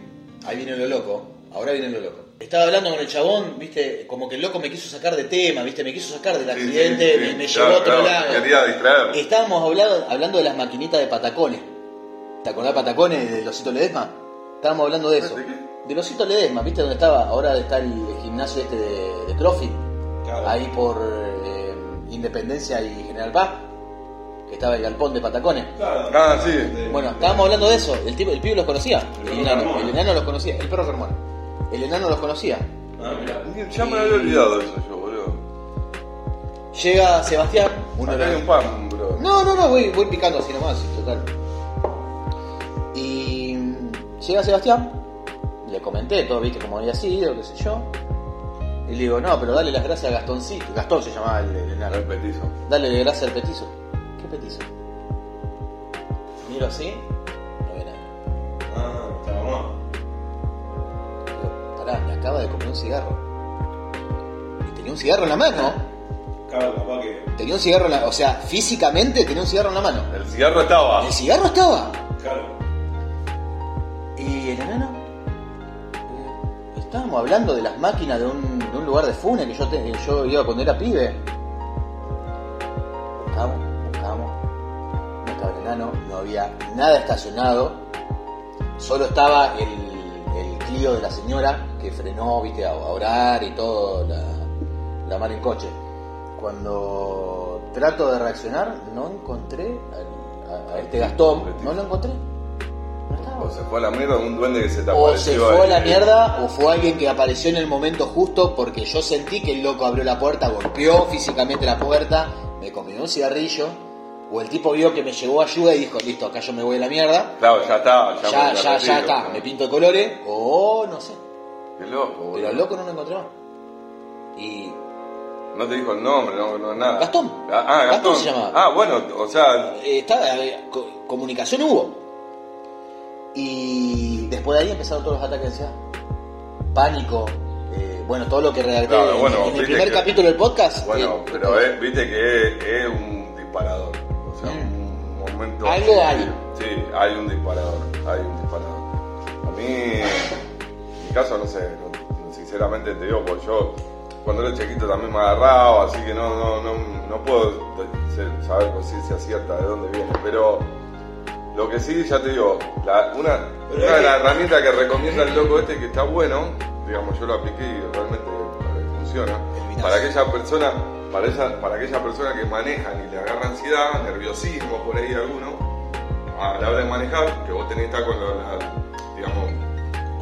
ahí viene lo loco. Ahora viene lo loco. Estaba hablando con el chabón, viste, como que el loco me quiso sacar de tema, viste, me quiso sacar del Sí, sí, accidente, sí, me, claro, llevó a otro claro, lado. Estábamos hablando, hablando de las maquinitas de patacones. ¿Te acordás de patacones de Losito Ledesma? Estábamos hablando de eso. ¿De qué? De Losito Ledesma, ¿viste dónde estaba? Ahora está el, el gimnasio este de, de CrossFit. Claro. Ahí por eh, Independencia y General Paz. Que estaba el galpón de patacones. Claro. Ah, sí. Bueno, estábamos hablando de eso. El, tipo, el pibe los conocía. El enano, el enano los conocía. El perro Fermón. El enano los conocía. Ah, mira. Ya me había olvidado de eso yo, boludo. Llega Sebastián, uno Acá hay un pan, bro. No, no, no, voy, voy picando así nomás, total. Llega Sebastián, le comenté todo, viste, cómo había sido, qué sé yo. Y le digo, no, pero dale las gracias a Gastoncito. Gastón se llamaba el, el enano. El petizo. Dale gracias al petizo. ¿Qué petizo? Miro así, no ve nada. Ah, estaba más. Digo, pará, me acaba de comer un cigarro. Y tenía un cigarro en la mano. Claro, capaz que. Tenía un cigarro en la O sea, físicamente tenía un cigarro en la mano. El cigarro estaba. El cigarro estaba. Claro. ¿Y el enano? Eh, Estábamos hablando de las máquinas de un, de un lugar de Fune que yo, te- yo iba cuando era pibe. Buscamos, buscamos. No estaba el enano, no había nada estacionado. Solo estaba el, el Clio de la señora que frenó, viste, a, orar y todo, la, la mar en coche. Cuando trato de reaccionar, no encontré a, a este Gastón. No lo encontré. No estaba. O se fue a la mierda un duende que se te O apareció se fue a ahí. la mierda o fue alguien que apareció en el momento justo porque yo sentí que el loco abrió la puerta, golpeó físicamente la puerta, me comió un cigarrillo, o el tipo vio que me llegó ayuda y dijo, listo, acá yo me voy a la mierda, Claro, ya está. Ya, ya, me ya, ya retiro. está, me pinto de colores, o no sé, Qué loco, boludo. pero al loco no lo encontré más. Y No te dijo el nombre, no, no nada. Gastón. Ah, ah, Gastón Gastón. se llamaba. Ah, bueno, o sea, eh, está, eh, co- comunicación hubo. Y después de ahí empezaron todos los ataques de ansiedad. Pánico, eh, bueno, todo lo que redacté Claro, en- bueno, en, el primer que- capítulo del podcast. bueno, eh, pero es, viste que es, es un disparador. O sea, un momento. Algo hay. Sí, hay un disparador. Hay un disparador. A mí, en mi caso, no sé, sinceramente te digo, porque yo cuando era chiquito también me agarraba, así que no, no, no, no puedo saber con ciencia cierta de dónde viene, pero. Lo que sí, ya te digo, la- una, una de las herramientas que recomienda el loco este que está bueno, digamos, yo lo apliqué y realmente eh, funciona. Para aquella persona, para esa, para aquella persona que manejan y le agarra ansiedad, nerviosismo por ahí alguno, a la hora de manejar, que vos tenés que estar con la, digamos,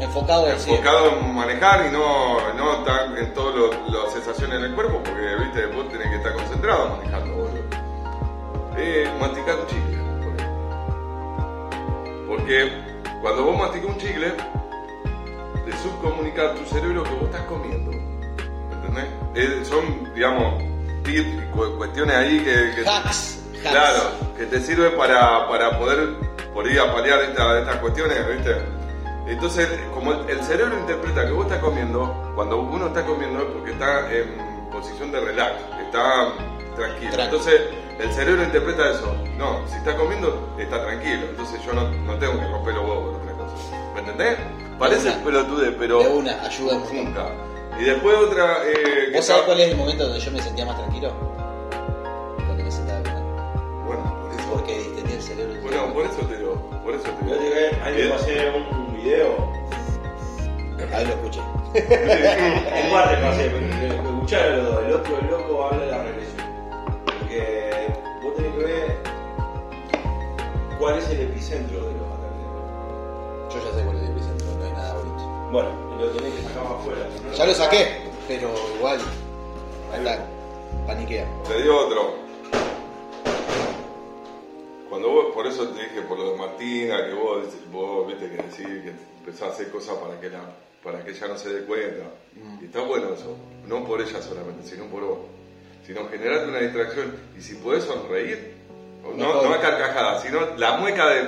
enfocado enfocado en manejar y no, no estar en todas las sensaciones en el cuerpo, porque viste, vos tenés que estar concentrado manejando, boludo. Eh, masticar un chicle. Porque cuando vos masticas un chicle, te subcomunica a tu cerebro que vos estás comiendo. ¿Entendés? Eh, son, digamos, tips cu- cuestiones ahí que, que- Hacks. hacks. Claro, que te sirve para, para poder por ahí apalear esta- estas cuestiones, ¿viste? Entonces, como el, el cerebro interpreta que vos estás comiendo, cuando uno está comiendo es porque está en posición de relax, está tranquilo. Tranqui. Entonces, el cerebro interpreta eso. No, si está comiendo, está tranquilo. Entonces yo no, no tengo que romper los huevos con otra cosa. ¿Me entendés? Parece pelotude, pero De una, ayuda un nunca. Y después otra... Eh, que ¿Vos sabés está- cuál es el momento donde yo me sentía más tranquilo? Cuando me sentaba comer. Bueno, por eso... Porque distendía el cerebro. Bueno, por eso te digo, por eso te Yo digo. llegué, ahí Bien. le pasé un video. Ahí lo escuché. En parte pasé, pero escuchar a los dos. El otro, el loco, habla de la regresión. Porque ¿Cuál es el epicentro de los ataques? Yo ya sé cuál es el epicentro, no hay nada bonito. Bueno, lo tenés que sacar más afuera. ¿no? Ya lo saqué, pero igual. Anda, paniquea. Te digo otro. Cuando vos, por eso te dije, por lo de Martina, que vos, vos viste que decís que empezás a hacer cosas para que, la, para que ella no se dé cuenta. Y está bueno eso. No por ella solamente, sino por vos. Sino generarte una distracción. Y si podés sonreír, no, no a carcajadas, sino la mueca de,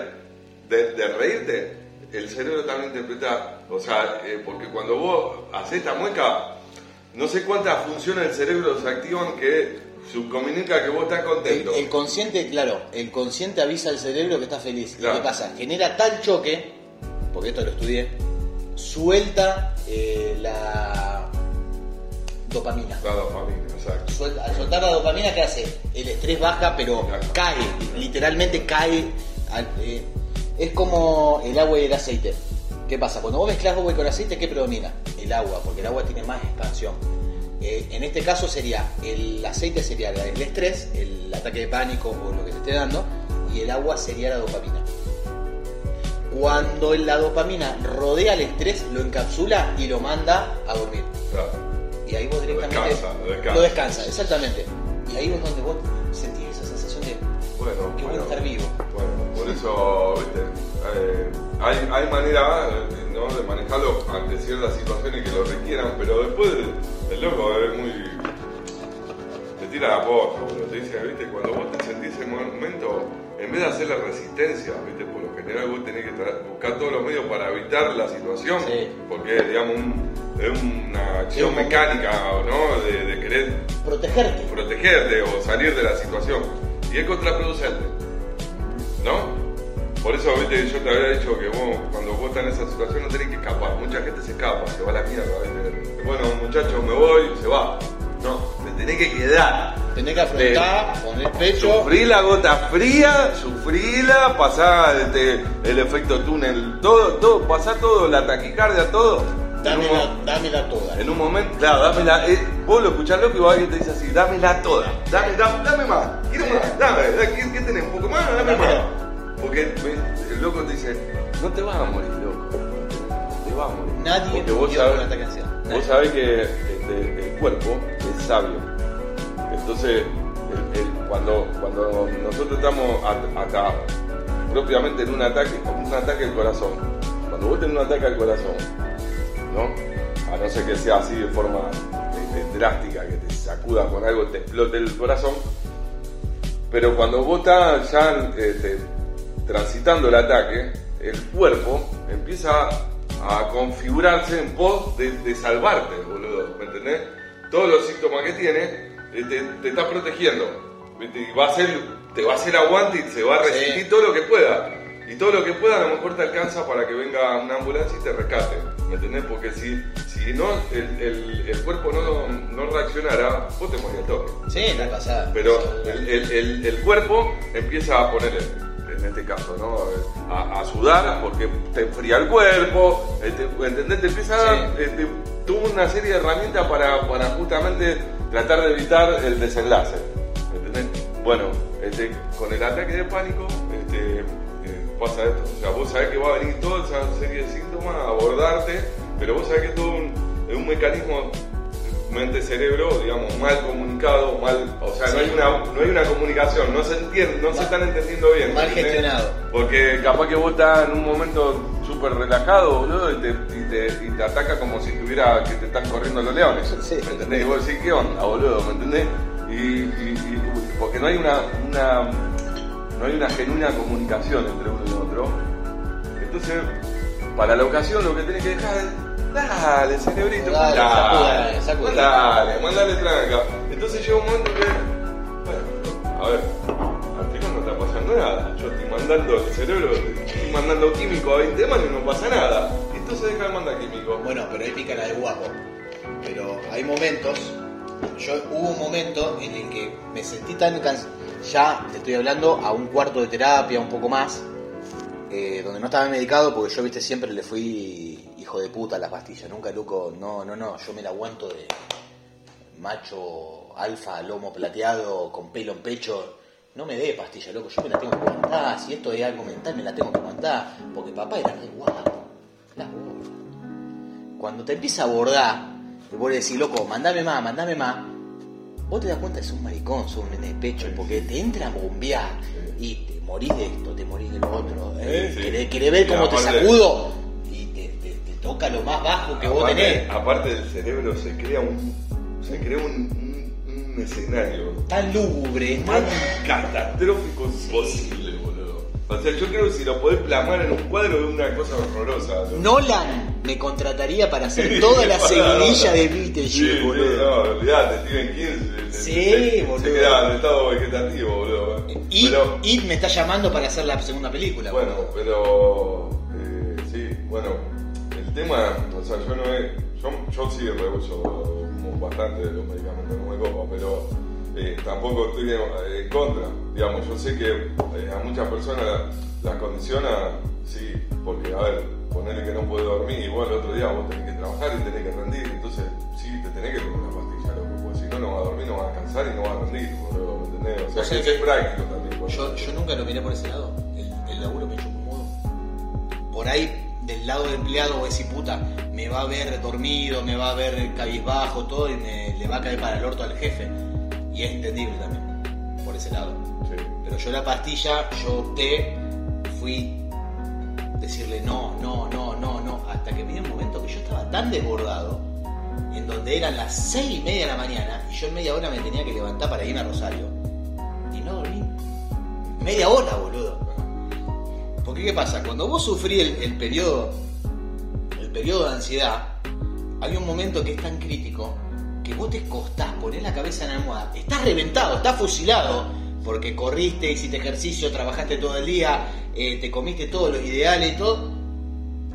de, de reírte, el cerebro también interpreta. O sea, eh, porque cuando vos haces esta mueca, no sé cuántas funciones del cerebro se activan que subcomunica que vos estás El, contento. el consciente, claro, el consciente avisa al cerebro que está feliz. Claro. ¿Y qué pasa? Genera tal choque, porque esto lo estudié, suelta eh, la dopamina. La dopamina, exacto. Al soltar la dopamina, ¿qué hace? El estrés baja, pero cae, literalmente cae. al- eh, es como el agua y el aceite. ¿Qué pasa? Cuando vos mezclas agua con aceite, ¿qué predomina? El agua, porque el agua tiene más expansión. Eh, en este caso sería, el aceite sería el estrés, el ataque de pánico o lo que te esté dando, y el agua sería la dopamina. Cuando la dopamina rodea el estrés, lo encapsula y lo manda a dormir. Claro. Y ahí vos Lo directamente descansa, lo descansa. lo descansa, exactamente. Y ahí es donde vos sentís esa sensación de Bueno, que bueno, estar vivo. Bueno, por eso, viste, eh, hay, hay manera eh, ¿no? de manejarlo ante ciertas situaciones que lo requieran, pero después el, el loco es muy. te tira la posta, boludo. Te dice, viste, cuando vos te sentís en ese momento, en vez de hacer la resistencia, viste, por lo general vos tenés que buscar todos los medios para evitar la situación, Sí. porque digamos, un- es una acción mecánica, ¿no? De, de querer Protegerte. protegerte o salir de la situación. Y es contraproducente. ¿No? Por eso, viste, yo te había dicho que vos, cuando vos estás en esa situación, no tenés que escapar. Mucha gente se escapa, se va a la mierda, ¿viste? Bueno, muchachos, me voy, se va. No, te tenés que quedar. Tenés que afrontar, poner pecho. Sufrí la gota fría, sufrila, pasá este, el efecto túnel, todo, todo, pasá todo, la taquicardia, todo. Un Dámela, dámela toda. en un momento, claro, dámela, eh, vos lo escuchás loco y va alguien te dice así, dámela toda, dame, dame, dame más, quiero más, dame, ¿qué, qué tenés? ¿Un poco más? Dame más. Porque el loco te dice, no te vas a morir, loco, te vas a morir. Nadie Porque vos con sabés, ataque de ansiedad. vos sabés que este, el cuerpo es sabio. Entonces, el- el- cuando, cuando nosotros estamos acá, propiamente en un ataque, un ataque al corazón, cuando vos tenés un ataque al corazón, ¿no? A no ser que sea así de forma este, drástica, que te sacuda con algo, te explote el corazón. Pero cuando vos estás ya este, transitando el ataque, el cuerpo empieza a configurarse en pos de, de salvarte, boludo, ¿me entendés? Todos los síntomas que tiene te, te está protegiendo. Y va a ser, te va a hacer aguante y se va a resistir Sí. todo lo que pueda. Y todo lo que pueda a lo mejor te alcanza para que venga una ambulancia y te rescate. ¿Me entendés? Porque si, si no, el, el- el cuerpo no, no reaccionara, vos te morís al toque. Sí, la pasada. Pero el, el- cuerpo empieza a poner, en este caso, ¿no? A, a sudar porque te enfría el cuerpo, este, ¿entendés? Te empieza a dar Sí. este, tuvo una serie de herramientas para, para justamente tratar de evitar el desenlace. ¿entendés? Bueno, este, con el ataque de pánico este, pasa esto. O sea, vos sabés que va a venir toda esa serie de síntomas a abordarte, pero vos sabés que es todo un, es un mecanismo mente-cerebro, digamos, mal comunicado, mal, o sea, no, hay una, no hay una comunicación, no se entiende, no se están entendiendo bien. mal ¿entendés? gestionado. Porque capaz que vos estás en un momento súper relajado, boludo, y te, y, te, y te ataca como si tuviera que te están corriendo los leones. Sí. ¿Me entendés? Y vos decís, ¿qué onda, boludo? ¿Me entendés? Y, y- y- porque no hay una, una no hay una genuina comunicación entre uno y otro. Entonces, para la ocasión lo que tenés que dejar es, dale, cerebrito, Dale, dale, sacudale, dale, mandale tranca. Entonces llega un momento que, bueno, a ver, al final no está pasando nada. Yo estoy mandando el cerebro, estoy mandando químico a 20 manos y no pasa nada. Entonces deja de mandar químico. Bueno, pero ahí pica la de guapo. Pero hay momentos, yo hubo un momento en el que me sentí tan cansado, ya te estoy hablando a un cuarto de terapia, un poco más, eh, donde no estaba medicado porque yo, viste, siempre le fui hijo de puta a las pastillas, nunca loco, no, no, no, yo me la aguanto de macho alfa, lomo plateado, con pelo en pecho, no me dé pastilla, loco, yo me la tengo que aguantar, si esto es algo mental me la tengo que aguantar, porque papá era re guapo, la. Cuando te empieza a abordar, y vos le decís, loco, mandame más, mandame más, vos te das cuenta que sos un maricón, sos un nene de pecho, porque te entra a bombear y te morís de esto, te morís de lo otro, ¿eh? Sí, sí. Querés, ver cómo te sacudo y te, te- te toca lo más bajo que vos tenés. aparte del cerebro se crea un, se crea un, un- un escenario Tan lúgubre, tan... catastrófico imposible, boludo. O sea, yo creo que si lo podés plasmar en un cuadro es una cosa horrorosa. ¿no? Nolan me contrataría para hacer toda la *laughs* seguidilla de *laughs* Beetlejuice, sí, boludo. no, olvidate, Steven King se, Sí, se- se boludo. queda en estado vegetativo, boludo. It, Pero, It me está llamando para hacer la segunda película. bueno, pero, eh, sí, bueno, el tema, o sea, yo no he, yo, yo sí reuso como bastante de los medicamentos, no me copa, pero eh, tampoco estoy en, contra. Digamos, yo sé que eh, a muchas personas la- las condiciona, sí, porque, a ver, ponerle que no puede dormir, igual el otro día vos tenés que trabajar y tenés que rendir, entonces sí, te tenés que tomar una pastilla, loco, porque si no, no va a dormir, no va a cansar y no va a rendir, boludo, ¿me entendés? O sea, Vos que sabés es que práctico también. Yo, yo nunca lo miré por ese lado. El, el laburo me chupa un modo. Por ahí, del lado del empleado, voy a decir, puta, me va a ver dormido, me va a ver cabizbajo, todo, y me, le va a caer para el orto al jefe. Y es entendible también, por ese lado. Sí. Pero yo la pastilla, yo opté, fui decirle no, no, no, no, no, hasta que me dio un momento que yo estaba tan desbordado, en donde eran las seis y media de la mañana, y yo en media hora me tenía que levantar para irme a Rosario, y no dormí. Media hora, boludo. Porque ¿qué pasa? Cuando vos sufrís el, el periodo, el periodo de ansiedad, hay un momento que es tan crítico que vos te costás poner la cabeza en la almohada. Estás reventado, estás fusilado, porque corriste, hiciste ejercicio, trabajaste todo el día, eh, te comiste todos los ideales y todo.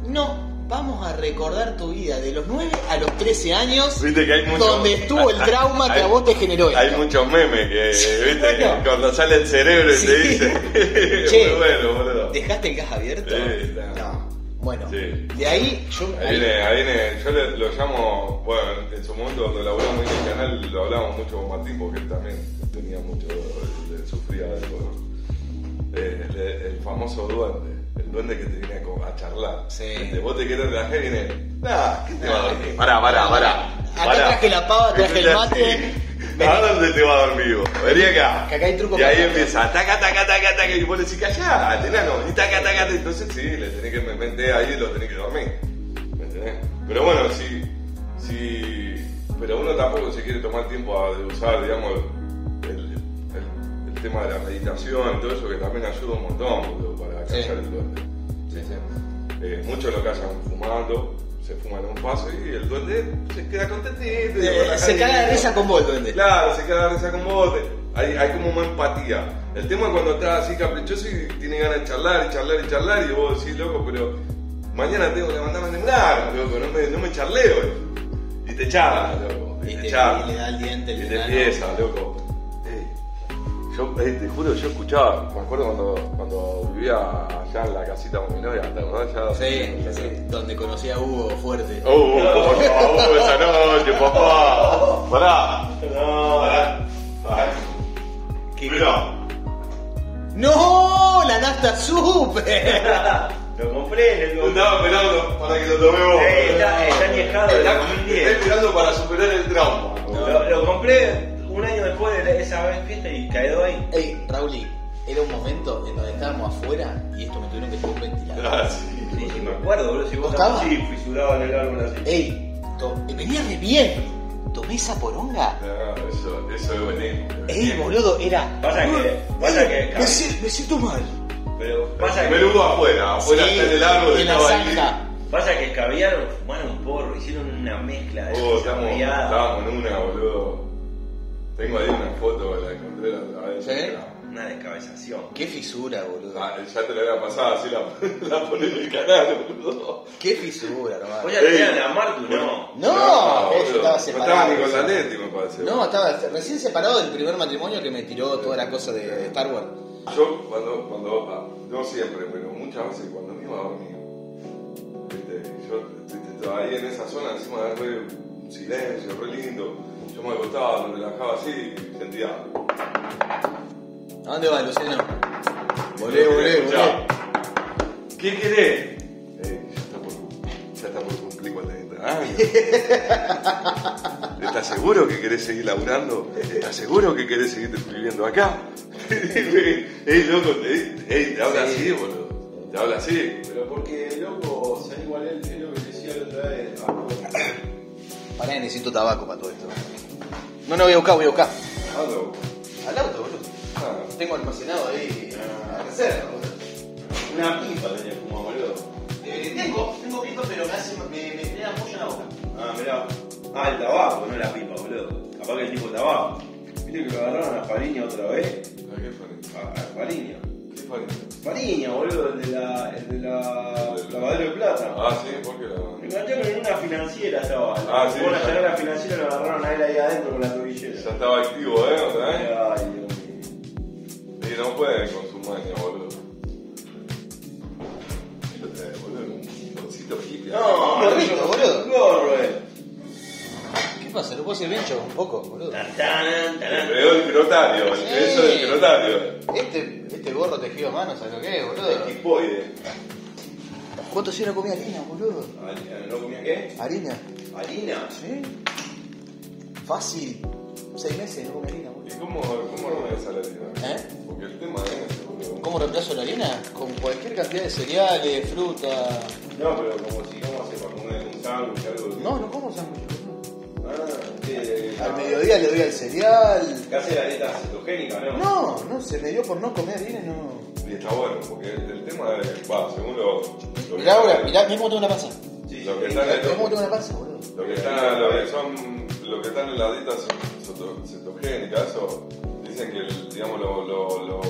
No, vamos a recordar tu vida de los 9 a los 13 años, Viste que hay mucho- donde estuvo el *laughs* trauma que a vos te generó Hay muchos memes que, Sí, viste, bueno. que cuando sale el cerebro y te dice. *laughs* *laughs* Che, bueno, boludo. ¿Dejaste el gas abierto? Sí, está. No. Bueno, de ahí yo... Ahí ahí- viene, ahí viene, yo le- lo llamo, bueno, en su momento cuando laburamos en el canal lo hablamos mucho con Martín porque él también tenía mucho, le sufría de. Eh, el, el famoso duende, el duende que te viene a, charlar. Sí. Este, vos te querés relajar y viene, nah, ¿qué te va a dormir? Pará, pará, pará. Acá traje la pava, traje el mate. ¿A dónde te va a dormir vos? Vení acá. Que acá hay truco Y ahí empieza, taca, taca, taca, taca, y vos le decís, callate, enano, y taca, taca. Entonces sí, le tenés que meter ahí y lo tenés que dormir. ¿Me entendés? Pero bueno, si, si, pero uno tampoco se quiere tomar tiempo a, de usar, digamos, el, el- tema de la meditación y todo eso que también ayuda un montón, boludo, para Sí. callar el duende. Sí, sí. Eh, muchos lo callan fumando, se fuman un paso y el duende se queda contentito. Eh, se caga de risa con vos, el duende. Claro, se queda de risa con vos. Hay, hay como una empatía. El tema es cuando estás así caprichoso y tiene ganas de charlar y charlar y charlar y vos decís, loco, pero mañana tengo que levantarme a temblar, loco, no me, no me charleo. Y te charla, loco. Y, Y te, te- charla. y le da el diente, Y te empieza, loco. Yo eh, te juro, yo escuchaba, me acuerdo cuando, cuando vivía allá en la casita con mi novia, ¿te acordás? Ya, Sí, sí, donde conocí a Hugo fuerte. Oh, por favor, esa noche, papá. Pará. No, pará. Pará. ¿Qué? ¡No! ¡La Nasta Super! *laughs* Lo compré, lo Estaba esperando para que lo tomemos. Eh, está, está añejado Está, 2010. está esperando para superar el trauma. Lo, lo compré esa vez fiesta y quedó ahí. Ey, Rauli, era un momento en donde estábamos afuera y esto me tuvieron que tener un ventilador. Ah, sí. Sí, sí, me acuerdo, boludo. Si vos ¿Estaba? estabas así, fisurado en el árbol así. Ey, to- venía re bien. Tomé esa poronga. No, eso, eso es buenísimo. Ey, boludo, era. Pasa que- pasa que- Me, si- me siento mal. Pero pasa El que, hubo afuera, afuera Sí, está en el árbol, en la zanja. pasa que escabiaron, fumaron un porro, hicieron una mezcla de Oh, estamos, estábamos en una, boludo. Tengo ahí una foto, la encontré la otra vez. ¿Sí? Una descabezación. Qué fisura, boludo. Ah, ya te la había pasado, así la, *laughs* la en el canal, boludo. Qué fisura, hermano. ya tenían a Martu, no. No, boludo. estaba No separado. estaba ni con la Leti, me parece. No, estaba recién separado del primer matrimonio que me tiró toda la cosa de Star Wars. Yo cuando, cuando, ah, no siempre, pero muchas veces cuando me iba a dormir, viste, yo estaba ahí en esa zona, encima de re un silencio, re lindo, yo me acostaba, me relajaba así y sentía, ¿A dónde va, Luciano? Volé, volé, volé. ¿Qué querés? Eh, ya, está por, ya está por cumplir 40 años. ¿Estás seguro que querés seguir laburando? ¿Estás seguro que querés seguir viviendo acá? *laughs* Ey, loco, te, ey, te habla Sí. así, boludo. Te habla así. Pero porque, loco, o sea, igual él es lo que decía la otra vez. Pará, que necesito tabaco para todo esto. No, no, voy a buscar, voy a buscar. Algo. Al auto, boludo. Ah, Tengo almacenado ahí Ah. la reserva, boludo. Una pipa tenía fumado, boludo. Eh, tengo, tengo pipa, pero me hace, me, me genera mucho en la boca. Ah, mirá. Ah, el tabaco, no la pipa, boludo. Capaz que el tipo de tabaco. ¿Viste que lo agarraron a Fariña otra vez? ¿a qué fue? A, a Fariña. ¿Qué fue? Fariña, boludo, el de la. el de la. lavadero de plata. Ah, sí, ¿por qué la Me engancharon en una financiera, estaba. Ah, sí, a la financiera lo agarraron a él ahí adentro con la tobillera. Ya estaba activo, ¿eh? ¿Otra vez? Ay, Dios mío. Y no pueden con su maña, boludo. ¿Qué lo trae, boludo? Un bolsito hippie. No, Un gorrito, no, boludo. Un gorro, eh. ¿Qué pasa? ¿Lo puedo hacer bien, chavo? Un poco, boludo. Tan, tan, El tan. veo el crotario, el Sí. beso del crotario. Este, este gorro tejido a mano, ¿sabes lo que es, boludo? Equipoide. ¿Cuánto si no comía harina, boludo? Harina, ¿No comía qué? Harina. Harina. ¿Sí? Fácil. Seis meses no comía harina, ¿Y boludo. cómo, cómo reemplaza la harina? ¿Eh? Porque el tema es boludo. ¿Cómo reemplazo la harina? Con cualquier cantidad de cereales, fruta. No, pero como si, ¿cómo hace para comer un sándwich, algo? No, no como sándwich, Ah. Al mediodía le doy al cereal. ¿Qué hace la dieta cetogénica, no? No, no, se me dio por no comer harina, no. Y está bueno, porque el, tema es, va, según lo, lo Mirá ahora, mirá, mirá cómo tengo una panza. Sí, Lo que está en Mirá el- cómo tengo una panza, boludo. Lo que está, lo que son, lo que están en la dieta ceto- cetogénica, eso, dicen que, el- digamos, lo, lo, lo,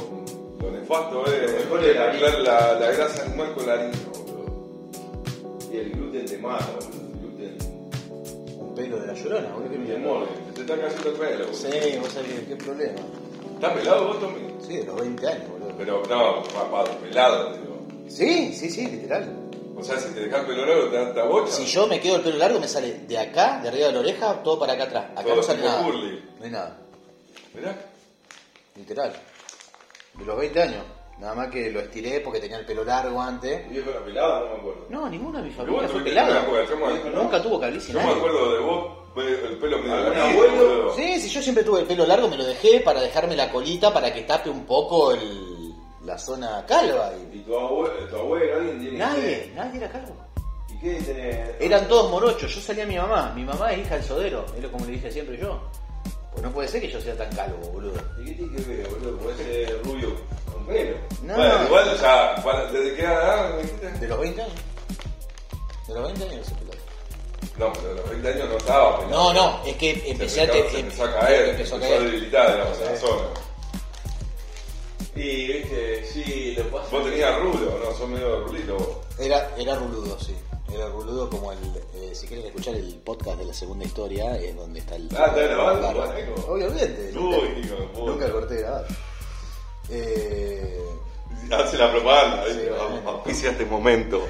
lo nefasto es mejor es la la, la grasa animal con la harina, boludo. Y el gluten te mata, boludo. Pelo de la llorona, boludo. ¿qué me te está cayendo el pelo, boludo. Sí, vos sabés qué problema. ¿Estás pelado vos, Tommy? Sí, de los 20 años, boludo. Pero, no, papá, pelado, digo. Sí, sí, sí, literal. O sea, si te dejas el pelo largo, te da esta bocha. Si yo me quedo el pelo largo, me sale de acá, de arriba de la oreja, todo para acá atrás. Acá Todo no sale tipo nada. curly. No hay nada, Mirá. literal. De los 20 años. Nada más que lo estiré porque tenía el pelo largo antes. ¿Tu viejo era pelado? No me acuerdo. No, ninguna de mi Porque vos familia fue pelada. Nunca tuvo calvicie Yo me acuerdo de vos, el pelo medio ¿Algún larguito, abuelo? boludo. Sí, sí, yo siempre tuve el pelo largo, me lo dejé para dejarme la colita para que tape un poco el, la zona calva. Y... ¿Y tu abuelo, tu abuelo alguien tiene que Nadie, nadie era calvo. ¿Y qué tenés? Eran todos morochos, yo salía a mi mamá. Mi mamá es hija del sodero, es como le dije siempre yo. Pues no puede ser que yo sea tan calvo, boludo. ¿Y qué tiene que ver, boludo? Puede ser rubio con pelo. No, Bueno, igual ya, para- ¿desde qué edad me dijiste? de los 20 años. De los 20 años ese pelado. No, pero a los 20 años no estaba pelado. No, no, es que empecé a... te, se em- empezó a caer, empezó a empezó a caer. debilitar, digamos, en la zona. Y, viste, sí, lo pasa. Vos tenías rulo, ¿no? Sos medio rulito vos. Era, era ruludo, sí. Era ruludo como el... eh, si quieren escuchar el podcast de la segunda historia, es donde está el... Ah, ¿está grabando? Obviamente. Uy, nunca, hijo nunca corté de grabar. Eh, Hace la propaganda, Sí. Auspicia este momento.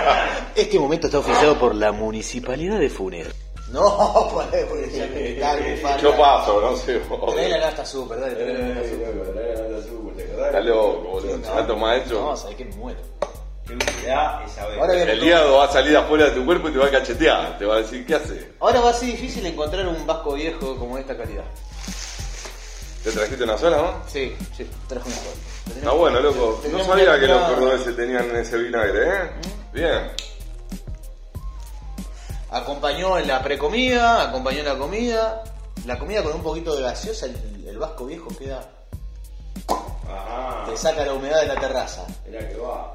*laughs* este momento está oficiado por la Municipalidad de Funes. No, *laughs* porque ya me está. Yo paso, no sé. Trae la nafta super, dale, trae la nafta Eh, super. Está loco, boludo. Tanto maestro. No, sabés que me muero. Qué utilidad esa vez. Ahora voy a- El hígado va a salir afuera de tu cuerpo y te va a cachetear. Te va a decir, ¿qué hace? Ahora va a ser difícil encontrar un vasco viejo como de esta calidad. ¿Te trajiste una sola, no? Sí, sí, traje una sola. Está bueno, loco. No Tendríamos sabía que los comprar- cordobeses tenían ese vinagre, ¿eh? Bien. Acompañó en la precomida, acompañó en la comida. La comida con un poquito de gaseosa, el, el vasco viejo queda. Ajá. Te saca la humedad de la terraza. Mirá que va.